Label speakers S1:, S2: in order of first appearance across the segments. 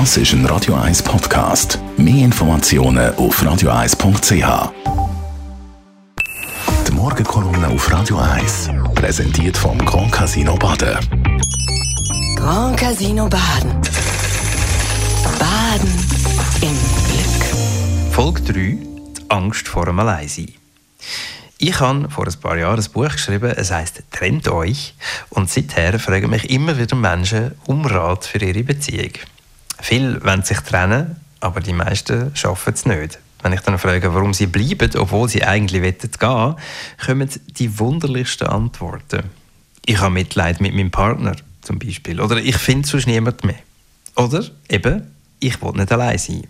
S1: Das ist ein Radio 1 Podcast. Mehr Informationen auf radio1.ch. Die Morgenkolumne auf Radio 1 präsentiert vom Grand Casino Baden.
S2: Grand Casino Baden. Baden im Glück.
S3: Folge 3: Die Angst vor dem Alleinsein. Ich habe vor ein paar Jahren ein Buch geschrieben, es heißt Trennt euch. Und seither fragen mich immer wieder Menschen um Rat für ihre Beziehung. Viele wollen sich trennen, aber die meisten schaffen es nicht. Wenn ich dann frage, warum sie bleiben, obwohl sie eigentlich gehen wollen, kommen die wunderlichsten Antworten. Ich habe Mitleid mit meinem Partner, zum Beispiel. Oder ich finde sonst niemand mehr. Oder eben, ich will nicht allein sein.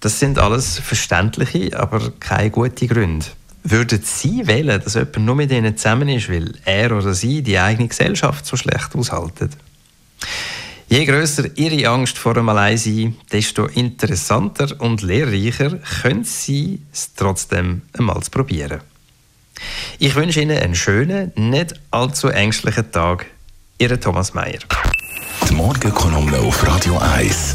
S3: Das sind alles verständliche, aber keine guten Gründe. Würden Sie wählen, dass jemand nur mit Ihnen zusammen ist, weil er oder sie die eigene Gesellschaft so schlecht aushalten? Je grösser Ihre Angst vor dem Alleinsein, desto interessanter und lehrreicher können Sie es trotzdem einmal probieren. Ich wünsche Ihnen einen schönen, nicht allzu ängstlichen Tag. Ihr Thomas Mayer.
S1: Die Morgenkolumne auf Radio 1.